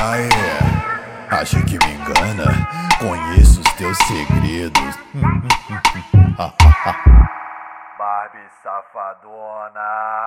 aí, acha que me engana? Conheço os teus segredos. Barbie safadona.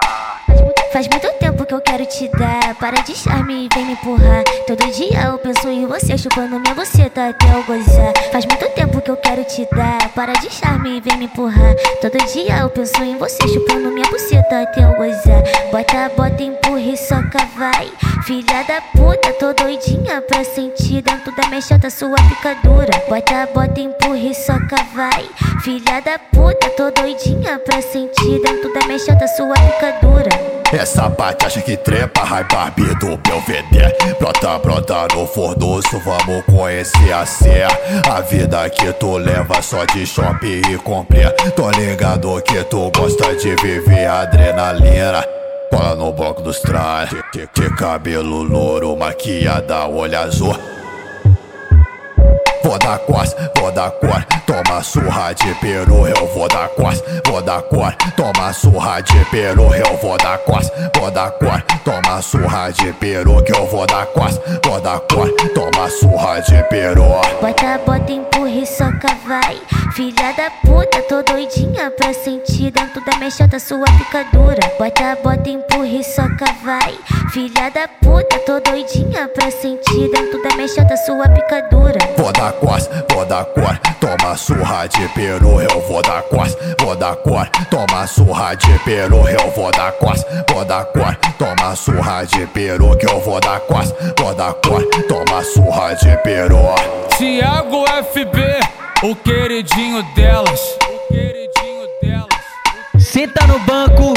Faz muito tempo que eu quero te dar. Para de charme e vem me empurrar. Todo dia eu penso em você, chupando minha buceta até eu gozar. Faz muito tempo que eu quero te dar. Para de charme e vem me empurrar. Todo dia eu penso em você, chupando minha buceta até eu gozar. Bota, bota, empurra e soca, vai. Filha da puta, tô doidinha pra sentir dentro da minha chata sua picadura. Bota, bota, empurra e soca, vai. Filha da puta, tô doidinha pra sentir dentro da chata sua picadura. Essa bate acha que trepa, Rai Barbie do Belvedere Brota, brota no fornoço, vamos conhecer a Sé A vida que tu leva só de shopping e compre. Tô ligado que tu gosta de viver adrenalina. Cola no bloco dos trás, de cabelo louro, maquiada, olho azul Vou dar quase, vou dar cor, toma surra de peru, eu vou dar quase, vou dar cor, toma surra de peru, eu vou dar quase, vou dar cor, toma surra de peru, que eu vou dar quase, vou dar cor, toma surra de peru. Bota, bota, empurra e soca, vai. Filha da puta, tô doidinha pra sentir dentro da minha chata sua picadura. Bota, bota, empurra e soca, vai. Filha da puta, tô doidinha pra sentir dentro da minha chata sua picadura. Vou dar quase, vou dar cor, toma surra de peru, eu vou dar quase, vou dar cor, toma surra de peru, eu vou dar quase, vou dar cor, toma surra de peru, que eu vou dar quase, vou dar cor, toma surra de peru. Tiago FB, o queridinho delas. Senta no banco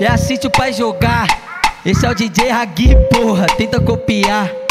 e assiste o pai jogar. Esse é o DJ Ragui, porra, tenta copiar.